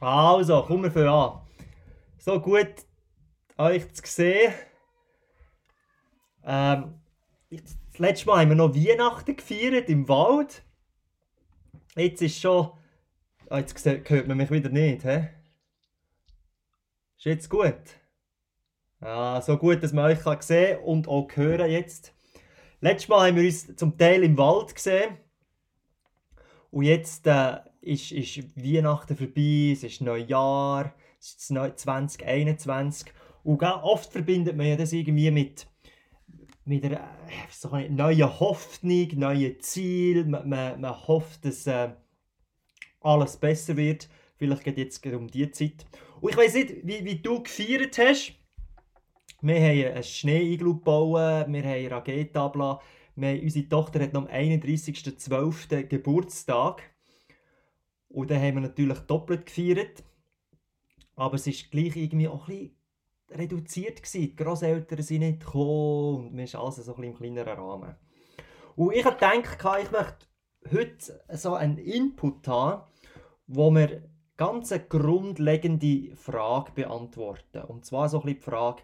Also, kommen wir für an. So gut euch zu sehen. Ähm, das letzte Mal haben wir noch Weihnachten gefeiert im Wald. Jetzt ist schon. Oh, jetzt hört man mich wieder nicht, hä? Ist jetzt gut? Ja, so gut, dass man euch kann sehen und auch hören jetzt. Letztes Mal haben wir uns zum Teil im Wald gesehen. Und jetzt äh, ist, ist Weihnachten vorbei, es ist Neujahr, es ist 2021. Und oft verbindet man ja das irgendwie mit, mit einer äh, eine neuen Hoffnung, neuen Ziel. Man, man, man hofft, dass äh, alles besser wird. Vielleicht geht jetzt um diese Zeit. Und ich weiß nicht, wie, wie du gefeiert hast. Wir haben einen Schnee-Iglu gebaut, wir haben Raketabla. unsere Tochter hat am 31.12. Geburtstag. Und dann haben wir natürlich doppelt gefeiert. Aber es war gleich irgendwie auch ein bisschen reduziert. Gewesen. Die Großeltern sind nicht gekommen und wir sind alles so ein im kleineren Rahmen. Und ich habe gedacht, ich möchte heute so einen Input haben, wo wir ganz eine grundlegende Frage beantworten. Und zwar so ein bisschen die Frage,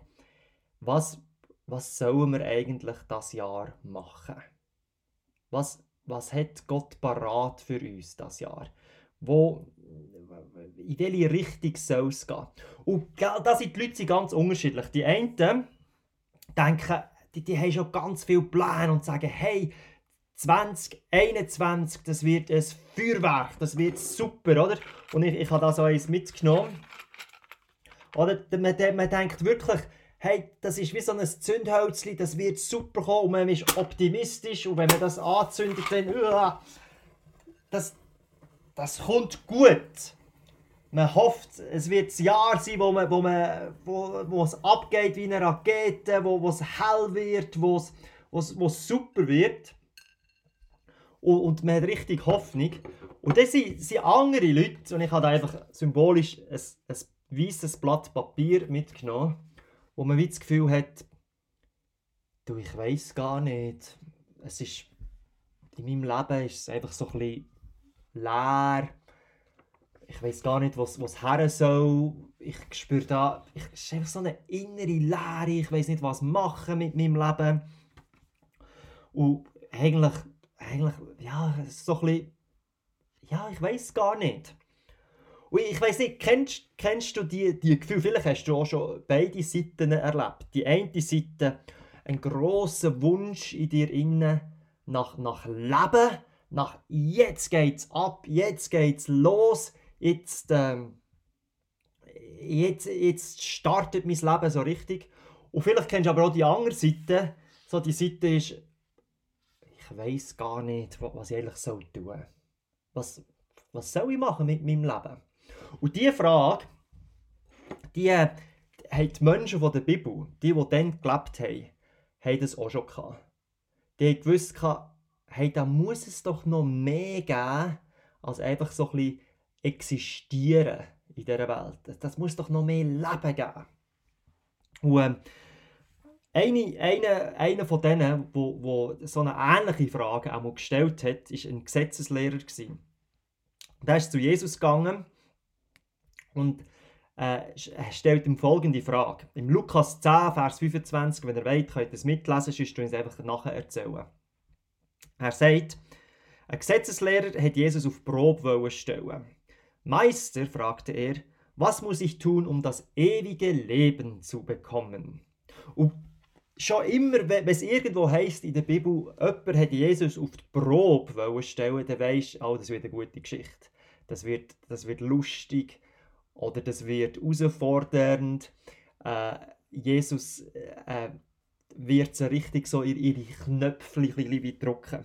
was, was sollen wir eigentlich das Jahr machen? Was, was hat Gott parat für uns das Jahr? Wo, in welche Richtung soll es gehen? Und da sind die Leute ganz unterschiedlich. Die einen denken, die, die haben schon ganz viele Pläne und sagen, hey, 2021, das wird ein Feuerwerk, das wird super, oder? Und ich, ich habe da so eins mitgenommen. Oder man, man denkt wirklich, hey, das ist wie so ein Zündhölzchen, das wird super kommen und man ist optimistisch und wenn man das anzündet, dann, uh, das, das kommt gut. Man hofft, es wird das Jahr sein, wo, man, wo, man, wo, wo es abgeht wie eine Rakete, wo, wo es hell wird, wo es, wo es, wo es super wird. Und, und man hat richtig Hoffnung. Und das sind, sind andere Leute, und ich habe einfach symbolisch ein, ein weißes Blatt Papier mitgenommen, wo man wie das Gefühl hat, du, ich weiß gar nicht, es ist, in meinem Leben ist es einfach so ein bisschen leer. Ich weiß gar nicht, was, was her soll. Ich spüre da, ich, es ist einfach so eine innere Leere. Ich weiß nicht, was machen mit meinem Leben. Und eigentlich, eigentlich, ja, so ein bisschen, ja, ich weiß gar nicht. Und ich weiß nicht, kennst, kennst du die, die Gefühle? Vielleicht hast du auch schon beide Seiten erlebt. Die eine Seite, ein großer Wunsch in dir innen nach, nach Leben nach jetzt geht's ab, jetzt geht's los, jetzt, ähm, jetzt, jetzt startet mein Leben so richtig. Und vielleicht kennst du aber auch die andere Seite. So die Seite ist, ich weiß gar nicht, was ich eigentlich soll tun. Was, was soll ich machen mit meinem Leben? Und diese Frage, die haben die Menschen von der Bibel, die, die dann gelebt haben, haben das auch schon gehabt. Die haben gewusst, hey, da muss es doch noch mehr geben, als einfach so ein bisschen existieren in dieser Welt. Das muss doch noch mehr Leben geben. Und ähm, eine, eine, einer von denen, wo, wo so eine ähnliche Frage auch mal gestellt hat, ist ein Gesetzeslehrer gewesen. Der ist zu Jesus gegangen und äh, stellt ihm folgende Frage. Im Lukas 10, Vers 25, wenn ihr wollt, könnt ihr es mitlesen, sonst tun es einfach nachher erzählen. Er sagt, ein Gesetzeslehrer hat Jesus auf Probe stellen. Meister, fragte er, was muss ich tun, um das ewige Leben zu bekommen? Und schon immer, wenn es irgendwo heißt in der Bibel, jemand hat Jesus auf die Probe stellen, dann weisst du, oh, das wird eine gute Geschichte. Das wird, das wird lustig oder das wird herausfordernd. Äh, Jesus äh, wird sie richtig so in ihre Knöpfe drücken.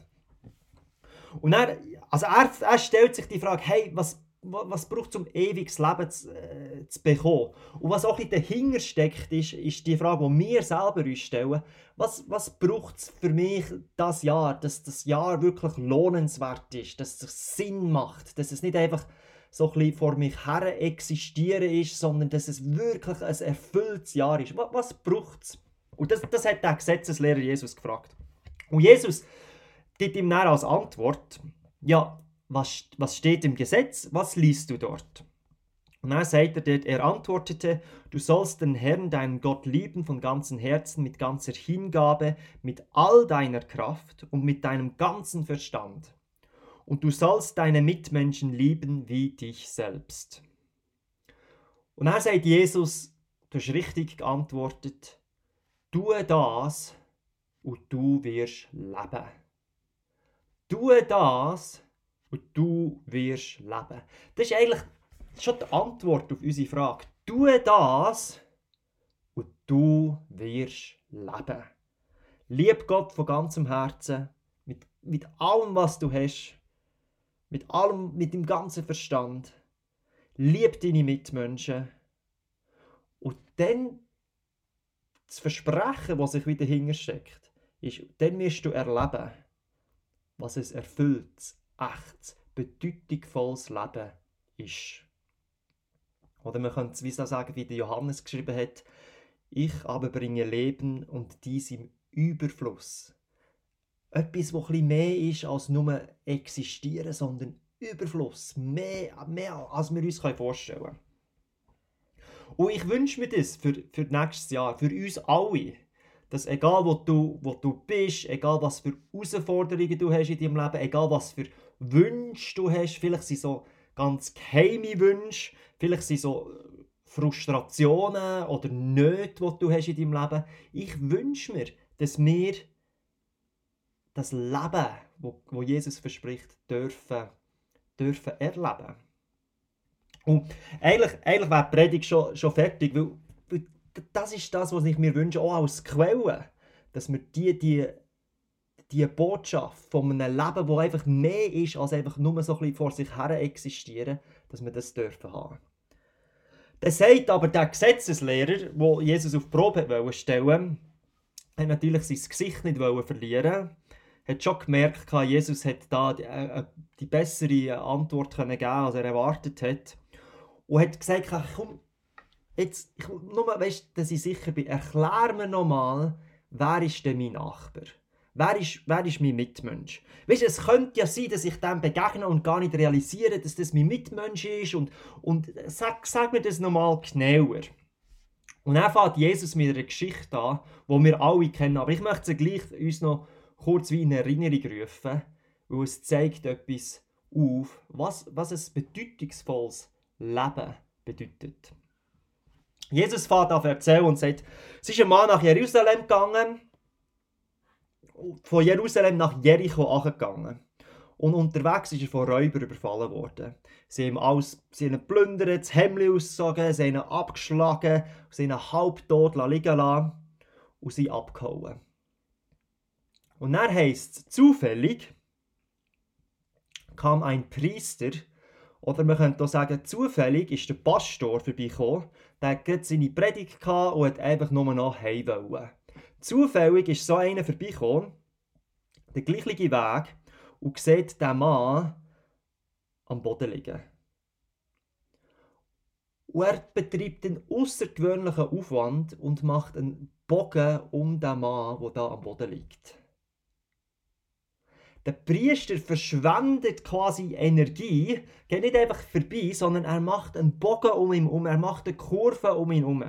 Und er, also er, er stellt sich die Frage, hey, was, was braucht es, um ewiges Leben zu, äh, zu bekommen? Und was auch dahinter steckt, ist, ist die Frage, die wir selber uns stellen. Was, was braucht es für mich das Jahr, dass das Jahr wirklich lohnenswert ist, dass es Sinn macht, dass es nicht einfach so ein bisschen vor mich her existieren ist, sondern dass es wirklich ein erfülltes Jahr ist. Was, was braucht es? Und das, das hat der Gesetzeslehrer Jesus gefragt. Und Jesus gibt ihm dann als Antwort, ja, was, was steht im Gesetz, was liest du dort? Und dann sagt er dort, er antwortete, du sollst den Herrn, deinen Gott lieben von ganzem Herzen, mit ganzer Hingabe, mit all deiner Kraft und mit deinem ganzen Verstand. Und du sollst deine Mitmenschen lieben wie dich selbst. Und dann sagt Jesus, du hast richtig geantwortet, tue das und du wirst leben. Tue das und du wirst leben. Das ist eigentlich schon die Antwort auf unsere Frage. Tue das und du wirst leben. Lieb Gott von ganzem Herzen, mit, mit allem, was du hast, mit allem, mit dem ganzen Verstand. Lieb deine Mitmenschen. Und dann das Versprechen, das sich wieder hintersteckt, ist, dann wirst du erleben, was ein erfülltes, echtes, bedeutungsvolles Leben ist. Oder man könnte es wie so sagen, wie der Johannes geschrieben hat, ich aber bringe Leben und dies im Überfluss. Etwas, was ein mehr ist als nur existieren, sondern Überfluss. Mehr, mehr als wir uns vorstellen können. Und ich wünsche mir das für, für nächstes Jahr, für uns alle, dass egal wo du, wo du bist, egal was für Herausforderungen du hast in deinem Leben, egal was für Wünsche du hast, vielleicht sind so ganz geheime Wünsche, vielleicht sind so Frustrationen oder Nöte, die du hast in deinem Leben. Ich wünsche mir, dass wir das Leben, wo, wo Jesus verspricht, dürfen, dürfen erleben. Und eigentlich, eigentlich wäre die Predigt schon, schon fertig, weil, weil das ist das, was ich mir wünsche, auch als Quelle, dass wir die, die, die Botschaft von einem Leben, das einfach mehr ist, als einfach nur so ein bisschen vor sich her existieren, dass wir das dürfen haben. Dann sagt aber der Gesetzeslehrer, der Jesus auf die Probe stellen hat natürlich sein Gesicht nicht verlieren hat schon gemerkt, Jesus hat da die, äh, die bessere Antwort geben als er erwartet hat. Und hat gesagt, komm, jetzt, ich, nur, weißt, dass ich sicher bin, erklär mir nochmal, wer ist denn mein Nachbar? Wer ist, wer ist mein Mitmensch? Weißt, es könnte ja sein, dass ich dem begegne und gar nicht realisiere, dass das mein Mitmensch ist. Und, und sag, sag mir das nochmal genauer. Und dann fängt Jesus mit einer Geschichte an, die wir alle kennen. Aber ich möchte sie gleich uns noch kurz wie in Erinnerung rufen, weil es zeigt etwas auf, was, was ein bedeutungsvolles Leben bedeutet. Jesus fährt auf erzählen und sagt, es ist ein Mann nach Jerusalem gegangen von Jerusalem nach Jericho angegangen. Und unterwegs ist er von Räubern überfallen worden. Sie haben, alles, sie haben ihn geplündert, das Hemd ausgezogen, sie haben ihn abgeschlagen, sie haben ihn halbtot liegen lassen und sie abgehauen. Und dann heisst es, zufällig kam ein Priester, oder man könnte auch sagen, zufällig ist der Pastor vorbeigekommen, der hatte seine Predigt und hat einfach nur noch heim wollen. Zufällig ist so einer vorbeigekommen, der gleiche Weg, und sieht den Mann am Boden liegen. Und er betreibt einen außergewöhnlichen Aufwand und macht einen Bogen um den Mann, der da am Boden liegt. Der Priester verschwendet quasi Energie, geht nicht einfach vorbei, sondern er macht einen Bogen um ihn um, er macht eine Kurve um ihn herum.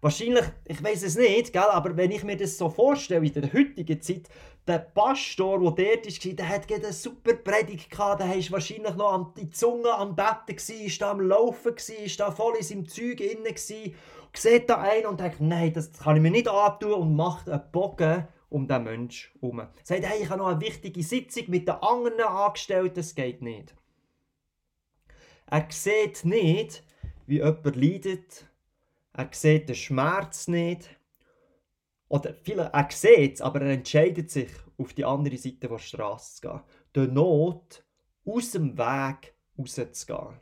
Wahrscheinlich, ich weiß es nicht, gell, aber wenn ich mir das so vorstelle, in der heutigen Zeit, der Pastor, der dort war, der hat eine super Predigt gehabt, der war wahrscheinlich noch an die Zunge am Betten, war da am Laufen, war da voll in seinem Zeug inne, sieht da einen und denkt, nein, das kann ich mir nicht antun und macht einen Bogen um den Menschen herum. Sagt, hey, ich habe noch eine wichtige Sitzung mit den anderen Angestellten, das geht nicht. Er sieht nicht, wie jemand leidet, er sieht den Schmerz nicht. Oder vielleicht, er sieht es, aber er entscheidet sich, auf die andere Seite der Straße zu gehen. Der Not aus dem Weg rauszugehen.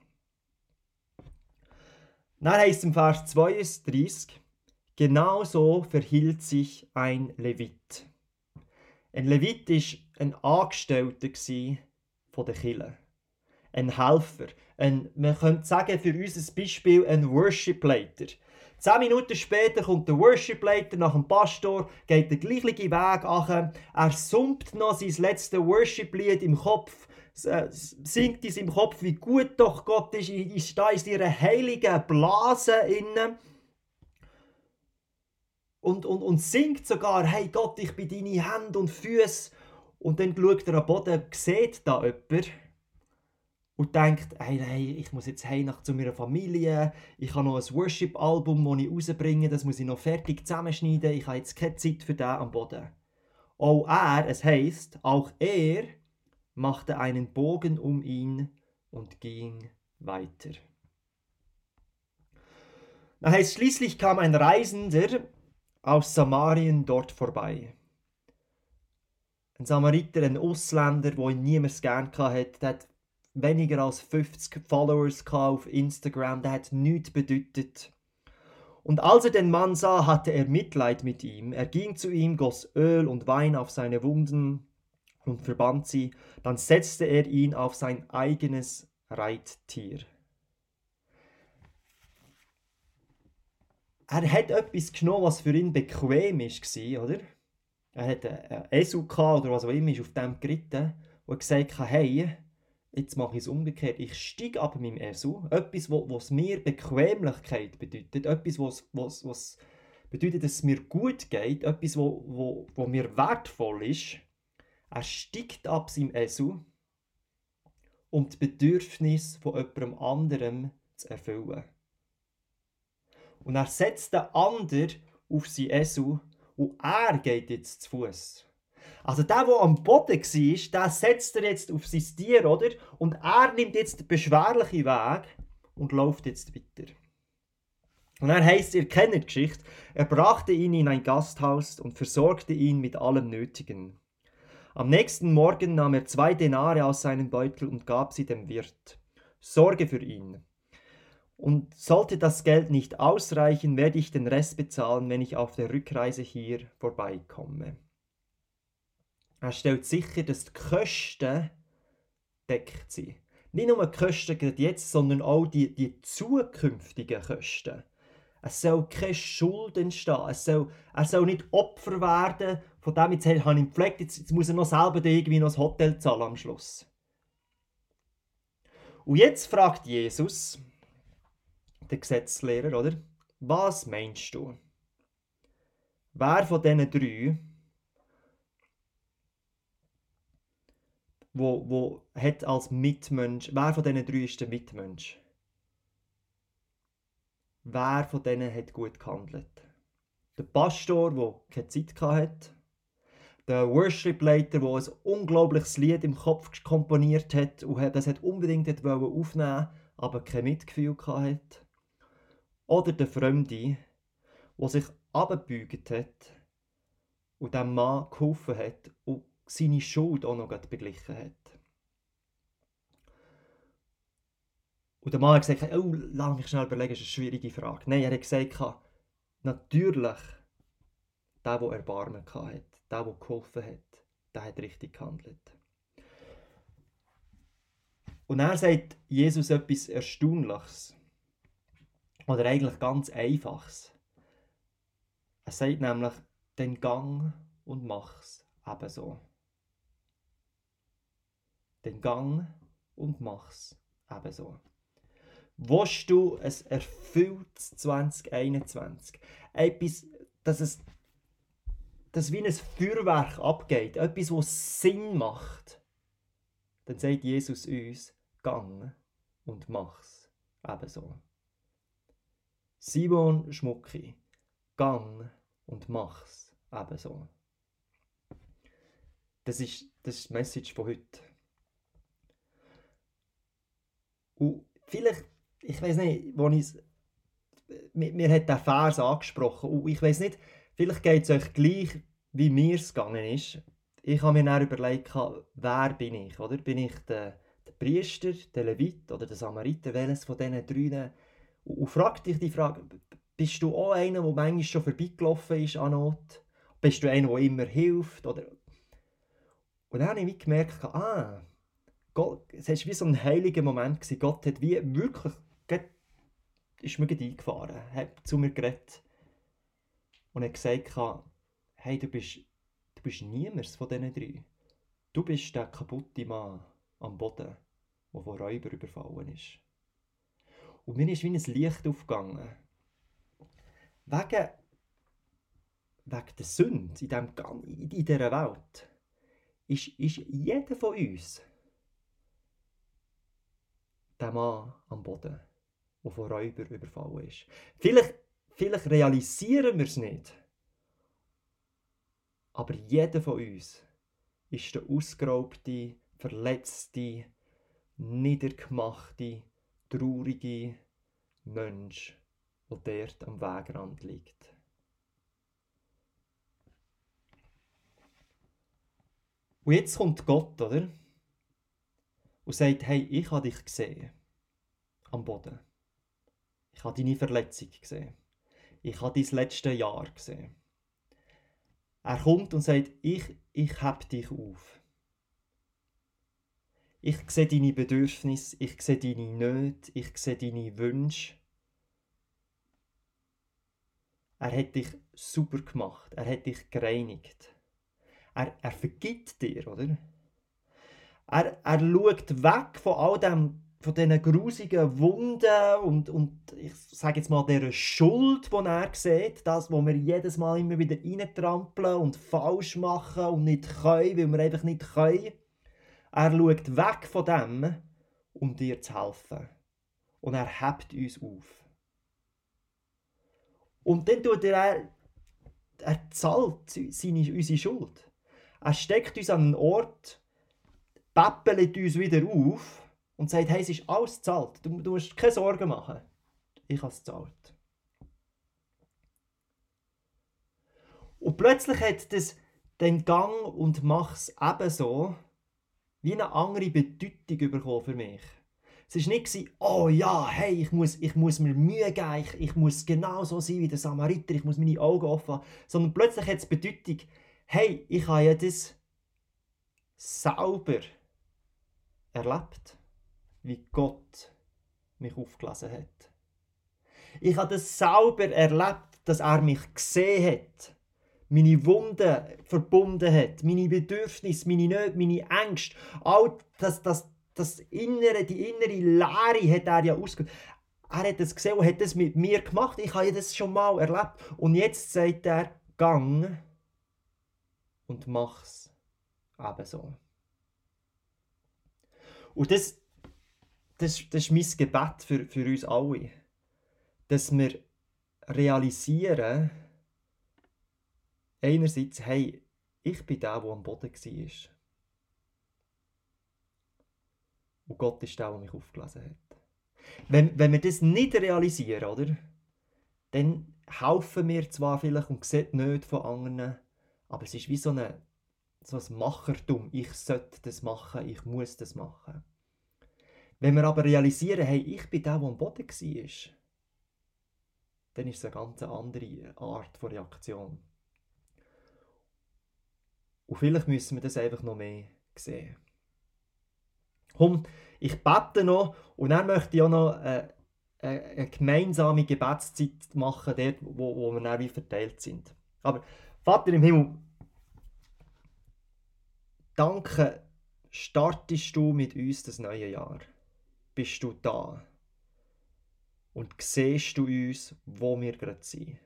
Dann heißt es im Vers 32, genauso verhielt sich ein Levit. Ein Levit war ein Angestellter von der Kirche. Ein Helfer. Ein, man könnte sagen, für unser Beispiel ein Worship-Leiter. Zehn Minuten später kommt der Worship-Leiter nach dem Pastor, geht den gleichen Weg an. Er summt noch sein letztes Worship-Lied im Kopf, äh, singt in seinem Kopf, wie gut doch Gott ist, ist da in ihrer heiligen Blase innen. Und, und, und singt sogar, hey Gott, ich bin deine Hände und Füße. Und dann schaut er am Boden, sieht da jemand und denkt, hey, hey, ich muss jetzt heim nach zu meiner Familie, ich habe noch ein Worship-Album, das ich rausbringe, das muss ich noch fertig zusammenschneiden, ich habe jetzt keine Zeit für das am Boden. Auch er, es heißt, auch er machte einen Bogen um ihn und ging weiter. Das heißt, schließlich kam ein Reisender aus Samarien dort vorbei. Ein Samariter, ein Ausländer, der ihn niemals gern hatte, der hat weniger als 50 Followers auf Instagram, der hat nichts bedeutet. Und als er den Mann sah, hatte er Mitleid mit ihm. Er ging zu ihm, goss Öl und Wein auf seine Wunden und verband sie. Dann setzte er ihn auf sein eigenes Reittier. Er hat etwas genommen, was für ihn bequem war, oder? Er hatte einen Esel oder was auch immer, ist auf dem geritten und gesagt, hey, Jetzt mache ich es umgekehrt. Ich steige ab meinem Esel. Etwas, was mir Bequemlichkeit bedeutet. Etwas, was, was, was bedeutet, dass es mir gut geht. Etwas, wo, wo, wo mir wertvoll ist. Er steigt ab seinem Esel, um die Bedürfnisse von jemandem anderem zu erfüllen. Und er setzt den anderen auf sein Esel und er geht jetzt zu Fuß. Also der, der am Boden war, der setzt er jetzt auf sein Tier, oder? Und er nimmt jetzt den beschwerlichen Weg und läuft jetzt weiter. Und er heißt, ihr kennt die Geschichte, er brachte ihn in ein Gasthaus und versorgte ihn mit allem Nötigen. Am nächsten Morgen nahm er zwei Denare aus seinem Beutel und gab sie dem Wirt. Sorge für ihn. Und sollte das Geld nicht ausreichen, werde ich den Rest bezahlen, wenn ich auf der Rückreise hier vorbeikomme. Er stellt sicher, dass die Kosten deckt sind. Nicht nur die Kosten gerade jetzt, sondern auch die, die zukünftigen Kosten. Es soll keine Schuld entstehen. Es soll, er soll nicht Opfer werden, von dem jetzt habe ich gepflegt, jetzt, jetzt muss er noch selber irgendwie noch das Hotel zahlen am Schluss. Und jetzt fragt Jesus, der Gesetzlehrer, oder? Was meinst du? Wer von diesen drei wo, wo hat als Mitmensch, wer von diesen drei ist der Mitmensch? Wer von denen hat gut gehandelt? Der Pastor, der keine Zeit hatte, der Worship-Leiter, der ein unglaubliches Lied im Kopf komponiert hat und das hat unbedingt aufnehmen aber kein Mitgefühl hatte. Oder der Fremde, der sich abgebeugt hat und dem Mann geholfen hat und seine Schuld auch noch beglichen hat. Und der Mann hat gesagt, oh, lass mich schnell überlegen, das ist eine schwierige Frage. Nein, er hat gesagt, natürlich, der, der Erbarmen hatte, der, der geholfen hat, der hat richtig gehandelt. Und er sagt Jesus etwas Erstaunliches. Oder eigentlich ganz Einfaches. Er sagt nämlich, den Gang und mach's ebenso den Gang und mach's ebenso. Willst du ein erfülltes 2021? Etwas, dass es dass wie ein Feuerwerk abgeht, etwas, was Sinn macht, dann sagt Jesus uns, gang und mach's ebenso. Simon Schmucki, gang und mach's ebenso. Das ist, das ist die Message von heute. Und vielleicht, ich weiß nicht, wo ich mir, mir hat der Vers angesprochen und ich weiß nicht, vielleicht geht es euch gleich, wie mir es gegangen ist. Ich habe mir dann überlegt, wer bin ich, oder? Bin ich der, der Priester, der Levit oder der Samariter, welches von diesen drei? Und, frag dich die Frage, bist du auch einer, der manchmal schon vorbeigelaufen ist an Not? Bist du einer, der immer hilft? Oder? Und dann habe ich gemerkt, ah, Gott, es war wie so ein heiliger Moment. Gewesen. Gott hat wie wirklich, ist mir eingefahren, hat zu mir geredet und hat gesagt, hey, du bist, du bist niemand von diesen drei. Du bist der kaputte Mann am Boden, wo von Räuber überfallen ist. Und mir ist wie ein Licht aufgegangen. Wegen, wegen der Sünde in, dem, in dieser Welt ist, ist jeder von uns der Mann am Boden, der von Räuber überfallen ist. Vielleicht, vielleicht realisieren wir es nicht. Aber jeder von uns ist der ausgeraubte, verletzte, niedergemachte, traurige Mensch, der dort am Wegrand liegt. Und jetzt kommt Gott, oder? Und sagt, hey, ich habe dich gesehen. Am Boden. Ich habe deine Verletzung gesehen. Ich habe dein letztes Jahr gesehen. Er kommt und sagt, ich, ich heb dich auf. Ich sehe deine Bedürfnisse, ich sehe deine Nöte, ich sehe deine Wünsche. Er hat dich super gemacht, er hat dich gereinigt. Er, er vergibt dir, oder? Er, er schaut weg von all dem von diesen grusigen Wunden und, und ich sage jetzt mal dieser Schuld, die er sieht, das, wo wir jedes Mal immer wieder reintrampeln und falsch machen und nicht können, weil wir einfach nicht können. Er schaut weg von dem, um dir zu helfen. Und er hebt uns auf. Und dann tut er, er zahlt seine, unsere Schuld. Er steckt uns an einen Ort, päppelt uns wieder auf und sagt, hey, es ist alles zahlt. Du, du musst keine Sorgen machen. Ich habe es zahlt. Und plötzlich hat das den Gang und macht es ebenso wie eine andere Bedeutung bekommen für mich. Es war nicht, oh ja, hey, ich muss, ich muss mir Mühe geben, ich, ich muss genau so sein wie der Samariter, ich muss meine Augen offen haben. Sondern plötzlich hat es Bedeutung, hey, ich habe ja das sauber erlebt wie Gott mich aufgelassen hat. Ich habe das sauber erlebt, dass er mich gesehen hat, meine Wunden verbunden hat, meine Bedürfnisse, meine Nöte, meine Ängste, all das, das, das Innere, die innere Leere hat er ja ausge... Er hat das gesehen und hat das mit mir gemacht. Ich habe das schon mal erlebt. Und jetzt sagt er, gang und mach's ebenso. Und das, das, das ist mein Gebet für, für uns alle. Dass wir realisieren, einerseits, hey, ich bin der, der am Boden war. Und Gott ist der, der mich aufgelesen hat. Wenn, wenn wir das nicht realisieren, oder? Dann helfen wir zwar vielleicht und sehen nicht von anderen, aber es ist wie so, eine, so ein Machertum. Ich sollte das machen, ich muss das machen. Wenn wir aber realisieren, hey, ich bin der, der am Boden war, dann ist es eine ganz andere Art von Reaktion. Und vielleicht müssen wir das einfach noch mehr sehen. Komm, ich bete noch und dann möchte ich auch noch eine, eine gemeinsame Gebetszeit machen, dort, wo, wo wir dann wie verteilt sind. Aber Vater im Himmel, danke, startest du mit uns das neue Jahr bist du da und siehst du uns, wo wir gerade sind.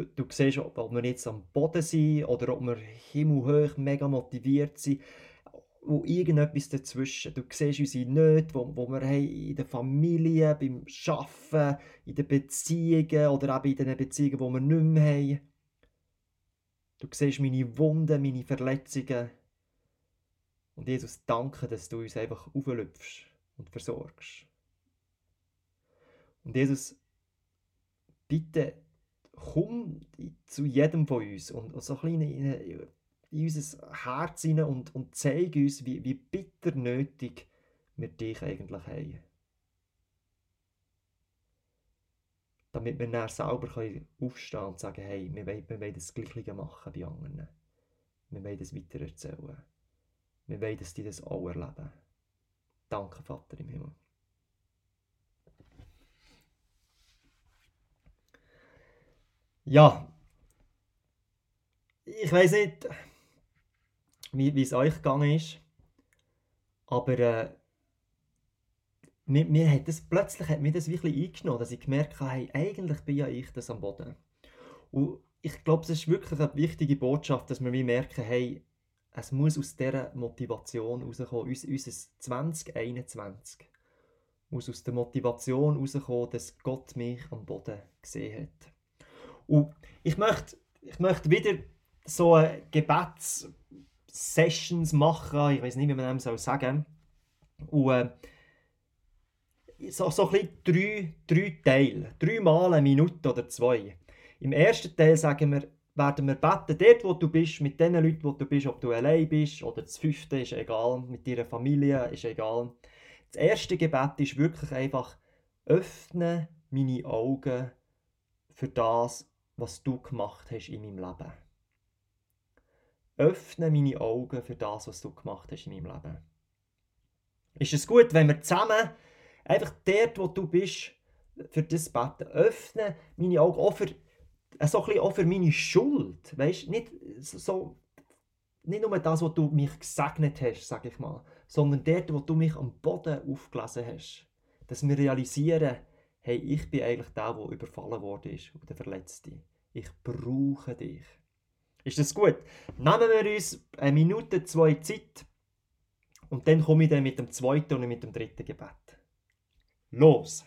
Du, du siehst, ob, ob wir jetzt am Boden sind oder ob wir himmelhoch mega motiviert sind wo irgendetwas dazwischen. Du siehst unsere Nöte, wo, wo wir haben in der Familie, beim Arbeiten, in den Beziehungen oder eben in den Beziehungen, die wir nicht mehr haben. Du siehst meine Wunden, meine Verletzungen. Und Jesus, danke, dass du uns einfach auflüpfst und versorgst. Und Jesus, bitte komm zu jedem von uns und so ein in, in unser Herz hinein und, und zeig uns, wie, wie bitter nötig wir dich eigentlich haben. Damit wir dann selber aufstehen und sagen, hey, wir wollen, wir wollen das Gleiche machen bei anderen. Wir wollen das weitererzählen. Wir wollen, dass die das auch erleben. Danke, Vater im Himmel. Ja, ich weiß nicht, wie, es euch gegangen ist. Aber äh, mir, mir hat das, plötzlich hat mir das wirklich eingenommen, dass ich gemerkt habe, hey, eigentlich bin ja ich das am Boden. Und ich glaube, es ist wirklich eine wichtige Botschaft, dass wir merken, hey, es muss aus dieser Motivation rauskommen, Uns, unser 2021 muss aus der Motivation rauskommen, dass Gott mich am Boden gesehen hat. Und ich möchte, ich möchte wieder so eine Gebetssessions machen, ich weiß nicht, wie man dem sagen soll. Und äh, so, so ein drei, drei Teile, dreimal eine Minute oder zwei. Im ersten Teil sagen wir, werden wir beten, dort wo du bist, mit den Leuten, wo du bist, ob du allein bist oder das fünfte ist egal, mit deiner Familie ist egal. Das erste Gebet ist wirklich einfach, öffne meine Augen für das, was du gemacht hast in meinem Leben. Öffne meine Augen für das, was du gemacht hast in meinem Leben. Ist es gut, wenn wir zusammen einfach dort, wo du bist, für das beten, öffne meine Augen auch für, so ein auch für meine Schuld. Weißt nicht so, nicht nur das, was du mich gesegnet hast, sage ich mal, sondern dort, wo du mich am Boden aufgelesen hast. Dass wir realisieren, hey, ich bin eigentlich der, der überfallen worden ist und der Verletzte. Ich brauche dich. Ist das gut? Nehmen wir uns eine Minute, zwei Zeit und dann komme ich dann mit dem zweiten und mit dem dritten Gebet. Los!